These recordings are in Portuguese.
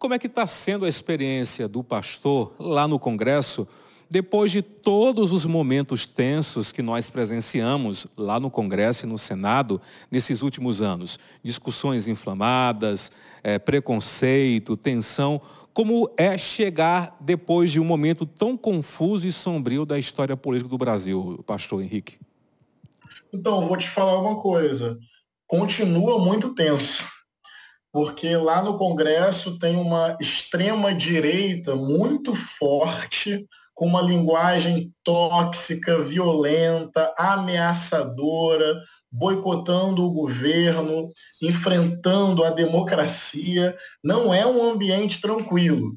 Como é que está sendo a experiência do pastor lá no Congresso, depois de todos os momentos tensos que nós presenciamos lá no Congresso e no Senado nesses últimos anos? Discussões inflamadas, é, preconceito, tensão. Como é chegar depois de um momento tão confuso e sombrio da história política do Brasil, pastor Henrique? Então, vou te falar uma coisa. Continua muito tenso porque lá no Congresso tem uma extrema direita muito forte, com uma linguagem tóxica, violenta, ameaçadora, boicotando o governo, enfrentando a democracia. Não é um ambiente tranquilo.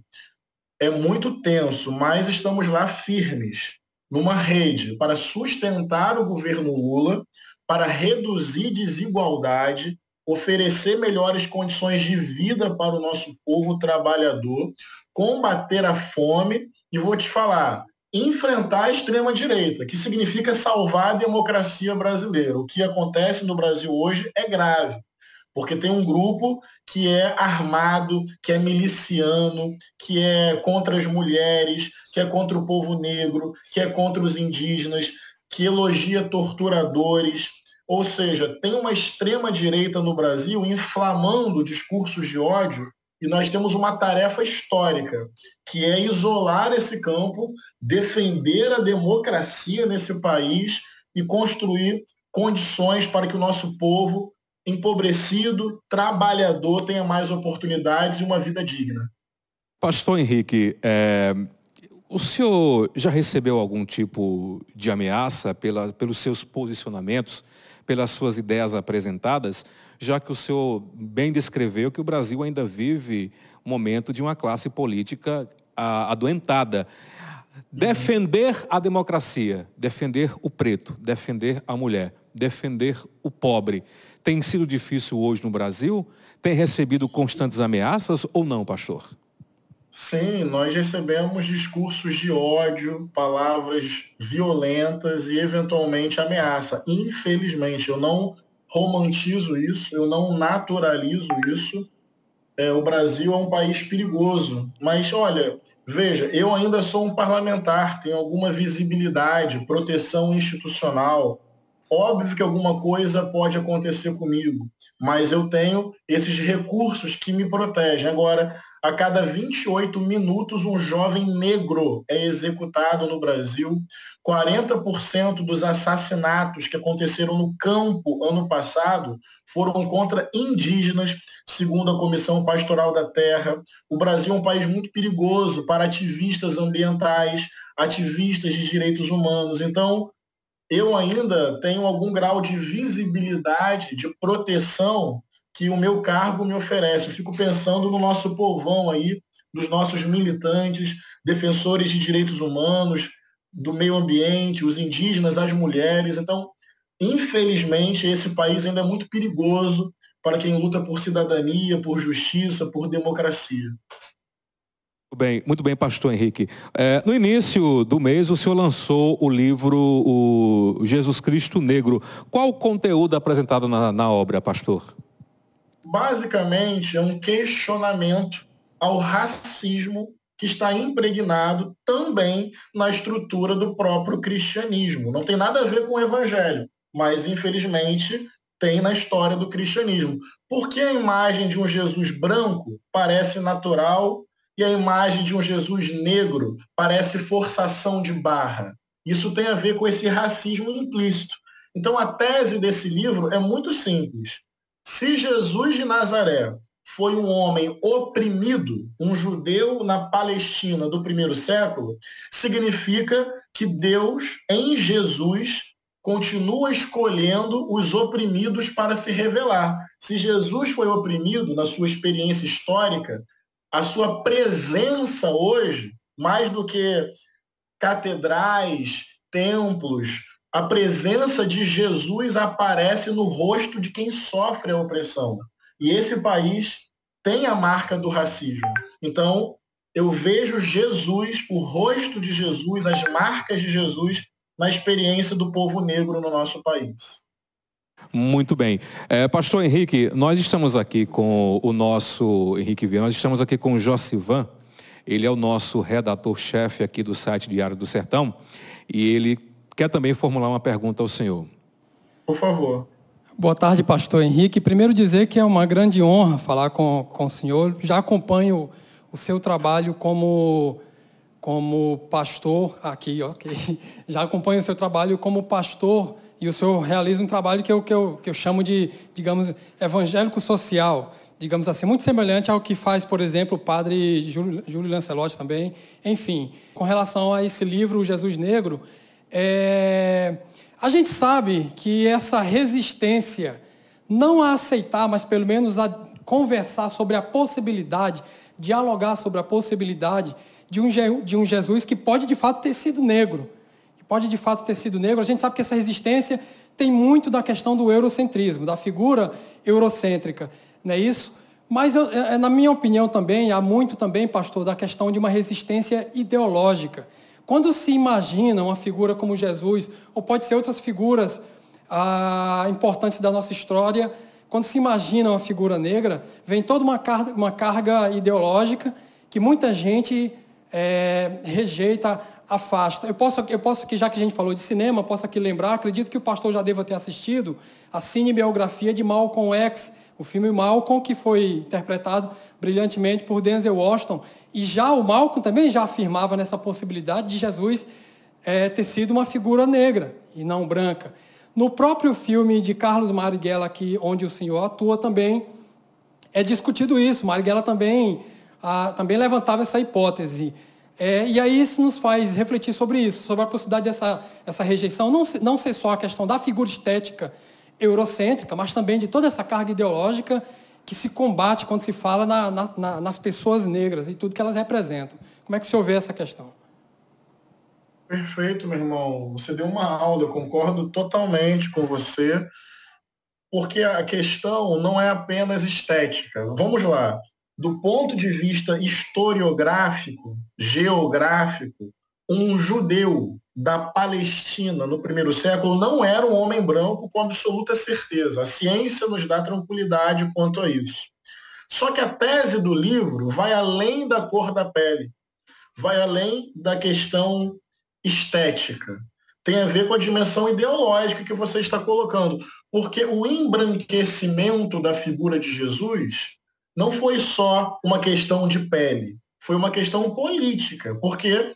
É muito tenso, mas estamos lá firmes, numa rede para sustentar o governo Lula, para reduzir desigualdade, oferecer melhores condições de vida para o nosso povo trabalhador, combater a fome e vou te falar, enfrentar a extrema-direita, que significa salvar a democracia brasileira. O que acontece no Brasil hoje é grave, porque tem um grupo que é armado, que é miliciano, que é contra as mulheres, que é contra o povo negro, que é contra os indígenas, que elogia torturadores, ou seja, tem uma extrema-direita no Brasil inflamando discursos de ódio e nós temos uma tarefa histórica, que é isolar esse campo, defender a democracia nesse país e construir condições para que o nosso povo empobrecido, trabalhador, tenha mais oportunidades e uma vida digna. Pastor Henrique, é, o senhor já recebeu algum tipo de ameaça pela, pelos seus posicionamentos pelas suas ideias apresentadas, já que o senhor bem descreveu que o Brasil ainda vive um momento de uma classe política adoentada. Defender a democracia, defender o preto, defender a mulher, defender o pobre, tem sido difícil hoje no Brasil? Tem recebido constantes ameaças ou não, pastor? Sim, nós recebemos discursos de ódio, palavras violentas e eventualmente ameaça. Infelizmente, eu não romantizo isso, eu não naturalizo isso. É, o Brasil é um país perigoso. Mas olha, veja, eu ainda sou um parlamentar, tenho alguma visibilidade, proteção institucional. Óbvio que alguma coisa pode acontecer comigo, mas eu tenho esses recursos que me protegem. Agora, a cada 28 minutos, um jovem negro é executado no Brasil. 40% dos assassinatos que aconteceram no campo ano passado foram contra indígenas, segundo a Comissão Pastoral da Terra. O Brasil é um país muito perigoso para ativistas ambientais, ativistas de direitos humanos. Então, eu ainda tenho algum grau de visibilidade, de proteção que o meu cargo me oferece. Eu fico pensando no nosso povão aí, dos nossos militantes, defensores de direitos humanos, do meio ambiente, os indígenas, as mulheres. Então, infelizmente, esse país ainda é muito perigoso para quem luta por cidadania, por justiça, por democracia. Muito bem, muito bem, pastor Henrique. É, no início do mês, o senhor lançou o livro o Jesus Cristo Negro. Qual o conteúdo apresentado na, na obra, pastor? Basicamente, é um questionamento ao racismo que está impregnado também na estrutura do próprio cristianismo. Não tem nada a ver com o evangelho, mas infelizmente tem na história do cristianismo. Por que a imagem de um Jesus branco parece natural e a imagem de um Jesus negro parece forçação de barra. Isso tem a ver com esse racismo implícito. Então, a tese desse livro é muito simples. Se Jesus de Nazaré foi um homem oprimido, um judeu na Palestina do primeiro século, significa que Deus, em Jesus, continua escolhendo os oprimidos para se revelar. Se Jesus foi oprimido na sua experiência histórica, a sua presença hoje, mais do que catedrais, templos, a presença de Jesus aparece no rosto de quem sofre a opressão. E esse país tem a marca do racismo. Então, eu vejo Jesus, o rosto de Jesus, as marcas de Jesus na experiência do povo negro no nosso país. Muito bem. É, Pastor Henrique, nós estamos aqui com o nosso Henrique Vieira, nós estamos aqui com o Josivan. Ele é o nosso redator-chefe aqui do site Diário do Sertão e ele quer também formular uma pergunta ao senhor. Por favor. Boa tarde, pastor Henrique. Primeiro dizer que é uma grande honra falar com, com o senhor. Já acompanho o seu trabalho como, como pastor aqui, ok? Já acompanho o seu trabalho como pastor e o senhor realiza um trabalho que eu, que eu, que eu chamo de, digamos, evangélico social, digamos assim, muito semelhante ao que faz, por exemplo, o padre Júlio, Júlio Lancelotti também. Enfim, com relação a esse livro, Jesus Negro, é... a gente sabe que essa resistência, não a aceitar, mas pelo menos a conversar sobre a possibilidade, dialogar sobre a possibilidade de um, de um Jesus que pode de fato ter sido negro pode de fato ter sido negro. A gente sabe que essa resistência tem muito da questão do eurocentrismo, da figura eurocêntrica, não é isso? Mas, é, é, na minha opinião também, há muito também, pastor, da questão de uma resistência ideológica. Quando se imagina uma figura como Jesus, ou pode ser outras figuras ah, importantes da nossa história, quando se imagina uma figura negra, vem toda uma carga, uma carga ideológica que muita gente é, rejeita afasta. Eu posso, eu posso aqui, já que a gente falou de cinema, posso aqui lembrar, acredito que o pastor já deva ter assistido a cinebiografia de Malcolm X, o filme Malcolm, que foi interpretado brilhantemente por Denzel Washington. E já o Malcolm também já afirmava nessa possibilidade de Jesus é, ter sido uma figura negra e não branca. No próprio filme de Carlos Marighella, aqui, onde o senhor atua, também é discutido isso. Marighella também, ah, também levantava essa hipótese. É, e aí isso nos faz refletir sobre isso, sobre a possibilidade dessa essa rejeição, não, não ser só a questão da figura estética eurocêntrica, mas também de toda essa carga ideológica que se combate quando se fala na, na, nas pessoas negras e tudo que elas representam. Como é que o senhor vê essa questão? Perfeito, meu irmão. Você deu uma aula, eu concordo totalmente com você, porque a questão não é apenas estética. Vamos lá do ponto de vista historiográfico, geográfico, um judeu da Palestina no primeiro século não era um homem branco com absoluta certeza. A ciência nos dá tranquilidade quanto a isso. Só que a tese do livro vai além da cor da pele, vai além da questão estética. Tem a ver com a dimensão ideológica que você está colocando. Porque o embranquecimento da figura de Jesus não foi só uma questão de pele, foi uma questão política, porque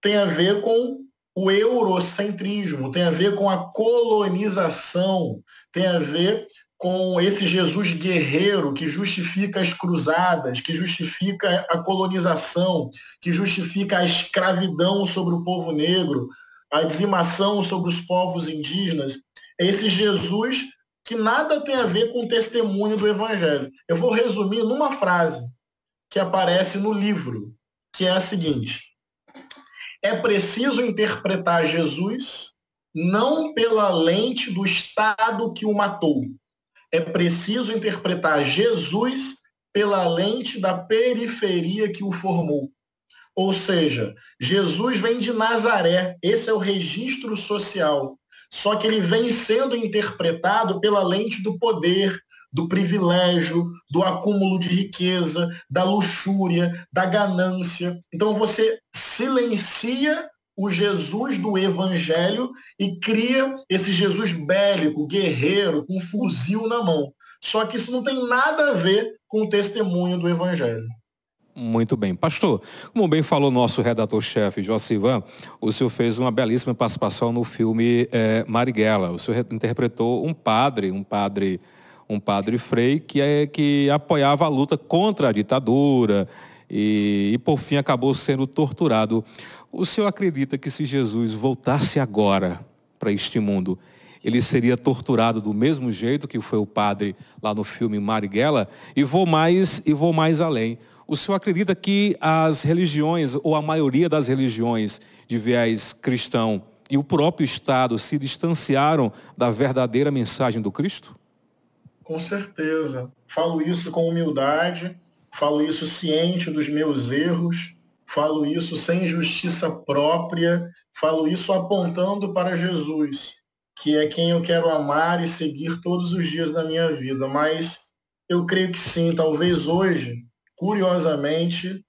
tem a ver com o eurocentrismo, tem a ver com a colonização, tem a ver com esse Jesus guerreiro que justifica as cruzadas, que justifica a colonização, que justifica a escravidão sobre o povo negro, a dizimação sobre os povos indígenas. Esse Jesus que nada tem a ver com o testemunho do Evangelho. Eu vou resumir numa frase que aparece no livro, que é a seguinte: É preciso interpretar Jesus não pela lente do Estado que o matou. É preciso interpretar Jesus pela lente da periferia que o formou. Ou seja, Jesus vem de Nazaré, esse é o registro social só que ele vem sendo interpretado pela lente do poder, do privilégio, do acúmulo de riqueza, da luxúria, da ganância. Então você silencia o Jesus do Evangelho e cria esse Jesus bélico, guerreiro, com um fuzil na mão. Só que isso não tem nada a ver com o testemunho do Evangelho. Muito bem. Pastor, como bem falou nosso redator-chefe, Josivan, o senhor fez uma belíssima participação no filme é, Marighella. O senhor interpretou um padre, um padre, um padre frei que, é, que apoiava a luta contra a ditadura e, e, por fim, acabou sendo torturado. O senhor acredita que se Jesus voltasse agora para este mundo, ele seria torturado do mesmo jeito que foi o padre lá no filme Marighella? E vou mais, e vou mais além. O senhor acredita que as religiões, ou a maioria das religiões de viés cristão e o próprio Estado se distanciaram da verdadeira mensagem do Cristo? Com certeza. Falo isso com humildade, falo isso ciente dos meus erros, falo isso sem justiça própria, falo isso apontando para Jesus. que é quem eu quero amar e seguir todos os dias da minha vida. Mas eu creio que sim, talvez hoje, curiosamente,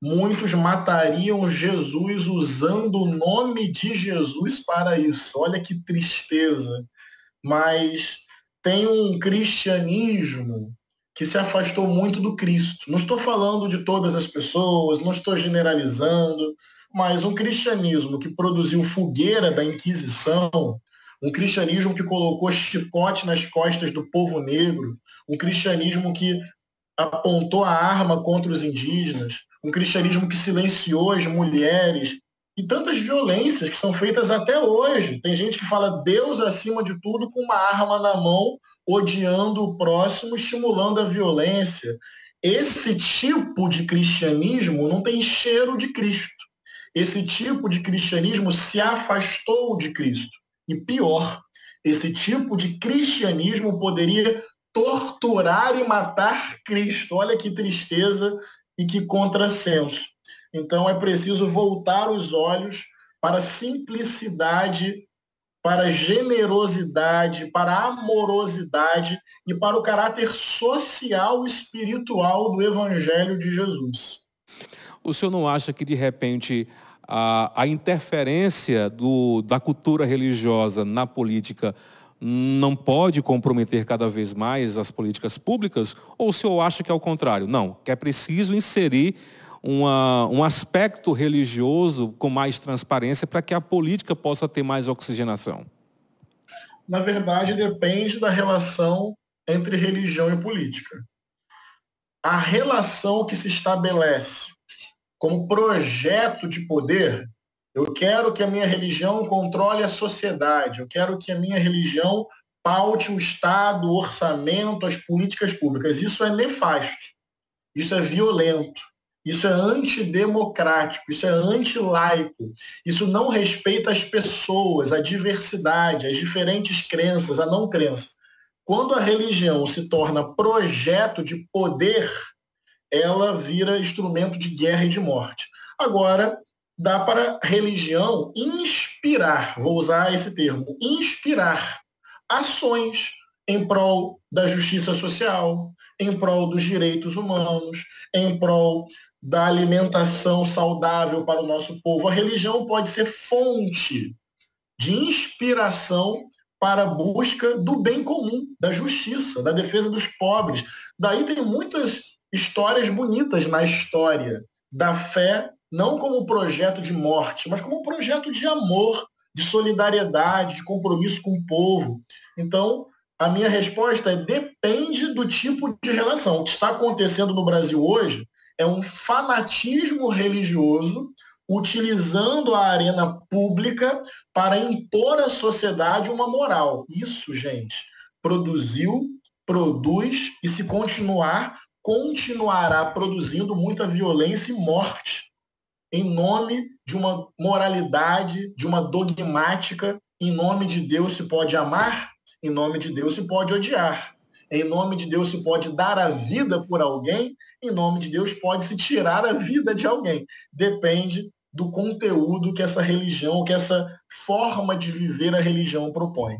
muitos matariam Jesus usando o nome de Jesus para isso. Olha que tristeza. Mas tem um cristianismo que se afastou muito do Cristo. Não estou falando de todas as pessoas, não estou generalizando, mas um cristianismo que produziu fogueira da Inquisição, um cristianismo que colocou chicote nas costas do povo negro, um cristianismo que apontou a arma contra os indígenas, um cristianismo que silenciou as mulheres e tantas violências que são feitas até hoje. Tem gente que fala Deus acima de tudo com uma arma na mão, odiando o próximo, estimulando a violência. Esse tipo de cristianismo não tem cheiro de Cristo. Esse tipo de cristianismo se afastou de Cristo. E pior, esse tipo de cristianismo poderia torturar e matar Cristo. Olha que tristeza e que contrassenso. Então é preciso voltar os olhos para a simplicidade, para a generosidade, para a amorosidade e para o caráter social e espiritual do Evangelho de Jesus. O senhor não acha que, de repente, a, a interferência do, da cultura religiosa na política não pode comprometer cada vez mais as políticas públicas? Ou o senhor acha que é o contrário? Não, que é preciso inserir uma, um aspecto religioso com mais transparência para que a política possa ter mais oxigenação? Na verdade, depende da relação entre religião e política. A relação que se estabelece como projeto de poder eu quero que a minha religião controle a sociedade. Eu quero que a minha religião paute o Estado, o orçamento, as políticas públicas. Isso é nefasto. Isso é violento. Isso é antidemocrático, isso é antilaico, isso não respeita as pessoas, a diversidade, as diferentes crenças, a não crença. Quando a religião se torna projeto de poder, ela vira instrumento de guerra e de morte. Agora, dá para religião inspirar, vou usar esse termo, inspirar ações em prol da justiça social, em prol dos direitos humanos, em prol da alimentação saudável para o nosso povo. A religião pode ser fonte de inspiração para a busca do bem comum, da justiça, da defesa dos pobres. Daí tem muitas histórias bonitas na história da fé não como projeto de morte, mas como projeto de amor, de solidariedade, de compromisso com o povo. Então, a minha resposta é depende do tipo de relação. O que está acontecendo no Brasil hoje é um fanatismo religioso utilizando a arena pública para impor à sociedade uma moral. Isso, gente, produziu, produz e se continuar, continuará produzindo muita violência e morte em nome de uma moralidade, de uma dogmática. Em nome de Deus se pode amar, em nome de Deus se pode odiar. Em nome de Deus se pode dar a vida por alguém, em nome de Deus pode se tirar a vida de alguém. Depende do conteúdo que essa religião, que essa forma de viver a religião propõe.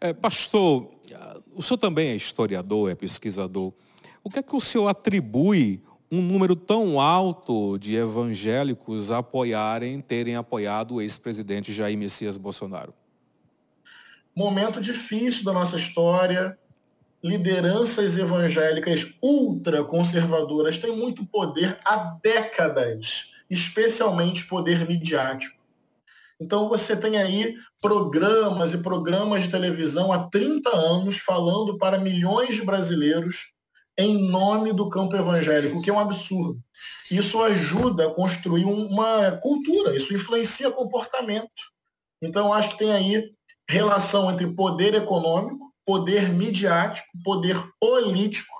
É, pastor, o senhor também é historiador, é pesquisador. O que é que o senhor atribui um número tão alto de evangélicos apoiarem, terem apoiado o ex-presidente Jair Messias Bolsonaro? Momento difícil da nossa história. Lideranças evangélicas ultraconservadoras têm muito poder há décadas, especialmente poder midiático. Então você tem aí programas e programas de televisão há 30 anos falando para milhões de brasileiros em nome do campo evangélico, o que é um absurdo. Isso ajuda a construir uma cultura, isso influencia comportamento. Então, acho que tem aí relação entre poder econômico, poder midiático, poder político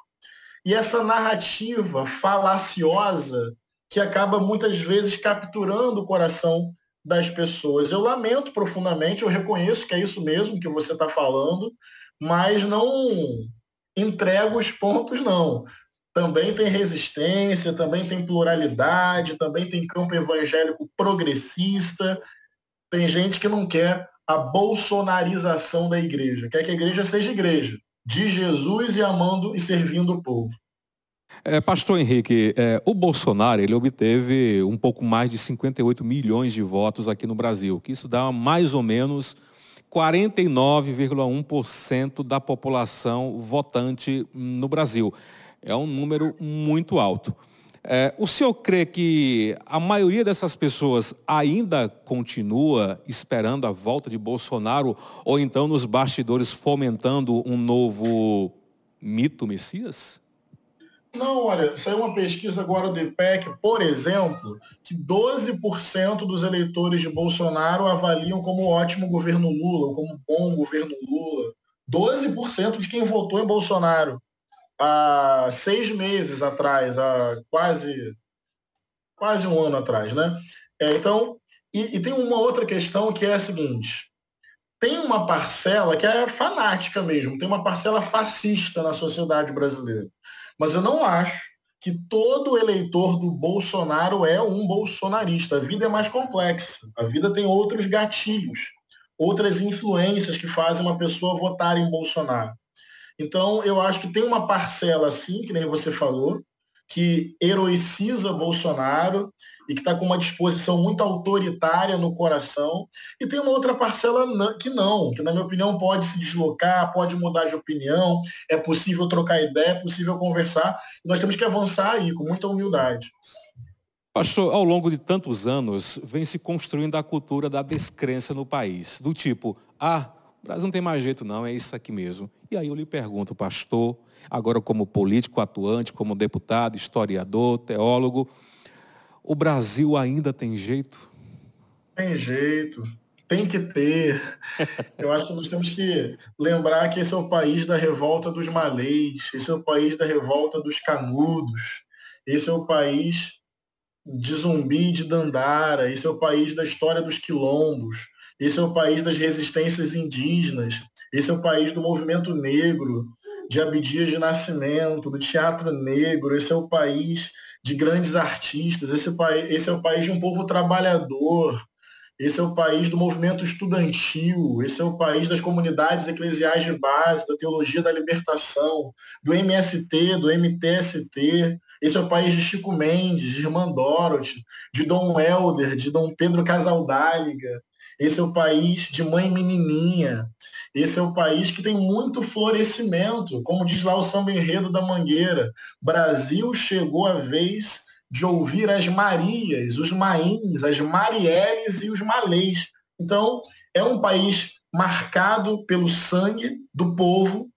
e essa narrativa falaciosa que acaba muitas vezes capturando o coração das pessoas. Eu lamento profundamente, eu reconheço que é isso mesmo que você está falando, mas não entrega os pontos, não. Também tem resistência, também tem pluralidade, também tem campo evangélico progressista. Tem gente que não quer a bolsonarização da igreja. Quer que a igreja seja igreja, de Jesus e amando e servindo o povo. É, Pastor Henrique, é, o Bolsonaro ele obteve um pouco mais de 58 milhões de votos aqui no Brasil, que isso dá mais ou menos 49,1% da população votante no Brasil. É um número muito alto. É, o senhor crê que a maioria dessas pessoas ainda continua esperando a volta de Bolsonaro ou então nos bastidores fomentando um novo mito Messias? Não, olha, saiu uma pesquisa agora do IPEC, por exemplo, que 12% dos eleitores de Bolsonaro avaliam como ótimo governo Lula, como bom governo Lula. 12% de quem votou em Bolsonaro há seis meses atrás, há quase, quase um ano atrás, né? É, então, e, e tem uma outra questão que é a seguinte: tem uma parcela que é fanática mesmo, tem uma parcela fascista na sociedade brasileira. Mas eu não acho que todo eleitor do Bolsonaro é um bolsonarista. A vida é mais complexa. A vida tem outros gatilhos, outras influências que fazem uma pessoa votar em Bolsonaro. Então, eu acho que tem uma parcela, assim, que nem você falou, que heroiciza Bolsonaro e que está com uma disposição muito autoritária no coração. E tem uma outra parcela que não, que, na minha opinião, pode se deslocar, pode mudar de opinião, é possível trocar ideia, é possível conversar. E nós temos que avançar aí, com muita humildade. Pastor, ao longo de tantos anos, vem se construindo a cultura da descrença no país. Do tipo, ah, Brasil não tem mais jeito não, é isso aqui mesmo. E aí eu lhe pergunto, pastor, agora como político atuante, como deputado, historiador, teólogo, o Brasil ainda tem jeito? Tem jeito, tem que ter. Eu acho que nós temos que lembrar que esse é o país da revolta dos malês, esse é o país da revolta dos canudos, esse é o país de Zumbi de Dandara, esse é o país da história dos quilombos, esse é o país das resistências indígenas, esse é o país do movimento negro, de Abdias de Nascimento, do teatro negro, esse é o país de grandes artistas, esse é, esse é o país de um povo trabalhador, esse é o país do movimento estudantil, esse é o país das comunidades eclesiais de base, da teologia da libertação, do MST, do MTST, esse é o país de Chico Mendes, de Irmã Dorothy, de Dom Helder, de Dom Pedro Casaldáliga, esse é o país de mãe menininha, esse é o país que tem muito florescimento, como diz lá o samba enredo da Mangueira. Brasil chegou a vez de ouvir as Marias, os Maíns, as Marielles e os Malês. Então, é um país marcado pelo sangue do povo,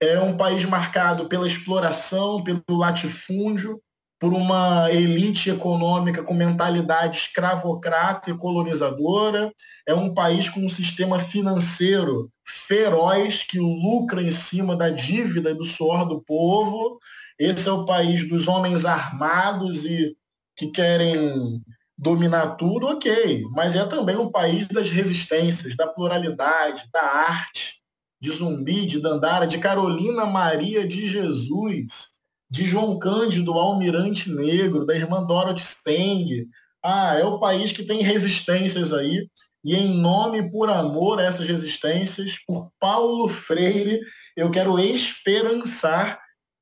é um país marcado pela exploração, pelo latifúndio, por uma elite econômica com mentalidade escravocrata e colonizadora, é um país com um sistema financeiro feroz que lucra em cima da dívida e do suor do povo. Esse é o país dos homens armados e que querem dominar tudo, ok, mas é também um país das resistências, da pluralidade, da arte, de Zumbi, de Dandara, de Carolina Maria de Jesus, de João Cândido Almirante Negro, da irmã Dorothy Steng. Ah, é o país que tem resistências aí. E em nome por amor a essas resistências, por Paulo Freire, eu quero esperançar,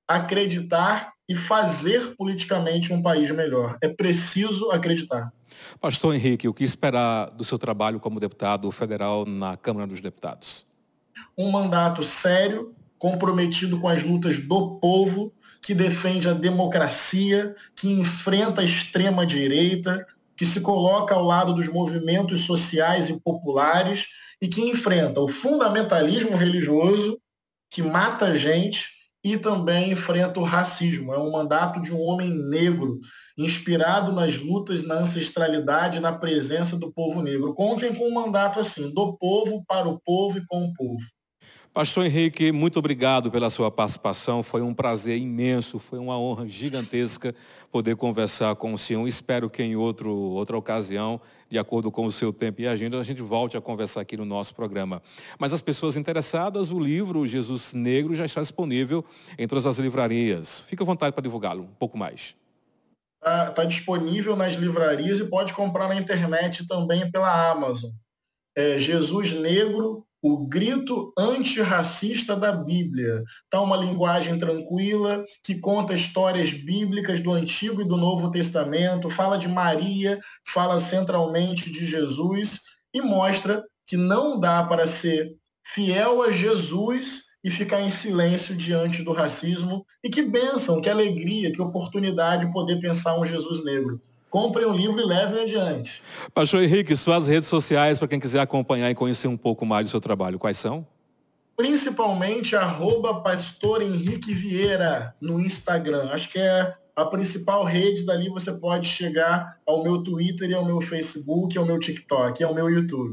acreditar e fazer politicamente um país melhor. É preciso acreditar. Pastor Henrique, o que esperar do seu trabalho como deputado federal na Câmara dos Deputados? Um mandato sério, comprometido com as lutas do povo que defende a democracia, que enfrenta a extrema-direita, que se coloca ao lado dos movimentos sociais e populares e que enfrenta o fundamentalismo religioso, que mata gente e também enfrenta o racismo. É um mandato de um homem negro, inspirado nas lutas, na ancestralidade, na presença do povo negro. Contem com um mandato assim, do povo, para o povo e com o povo. Pastor Henrique, muito obrigado pela sua participação. Foi um prazer imenso, foi uma honra gigantesca poder conversar com o senhor. Espero que em outro, outra ocasião, de acordo com o seu tempo e agenda, a gente volte a conversar aqui no nosso programa. Mas as pessoas interessadas, o livro Jesus Negro já está disponível em todas as livrarias. Fique à vontade para divulgá-lo um pouco mais. Está tá disponível nas livrarias e pode comprar na internet também pela Amazon. é, Jesus Negro, o grito antirracista da Bíblia. Tá uma linguagem tranquila, que conta histórias bíblicas do Antigo e do Novo Testamento, fala de Maria, fala centralmente de Jesus e mostra que não dá para ser fiel a Jesus e ficar em silêncio diante do racismo. E que bênção, que alegria, que oportunidade poder pensar um Jesus negro. Comprem um livro e levem adiante. Pastor Henrique, suas redes sociais para quem quiser acompanhar e conhecer um pouco mais do seu trabalho, quais são? Principalmente arroba Pastor Henrique Vieira no Instagram. Acho que é a principal rede, dali você pode chegar ao meu Twitter e ao meu Facebook, ao meu TikTok, ao meu YouTube.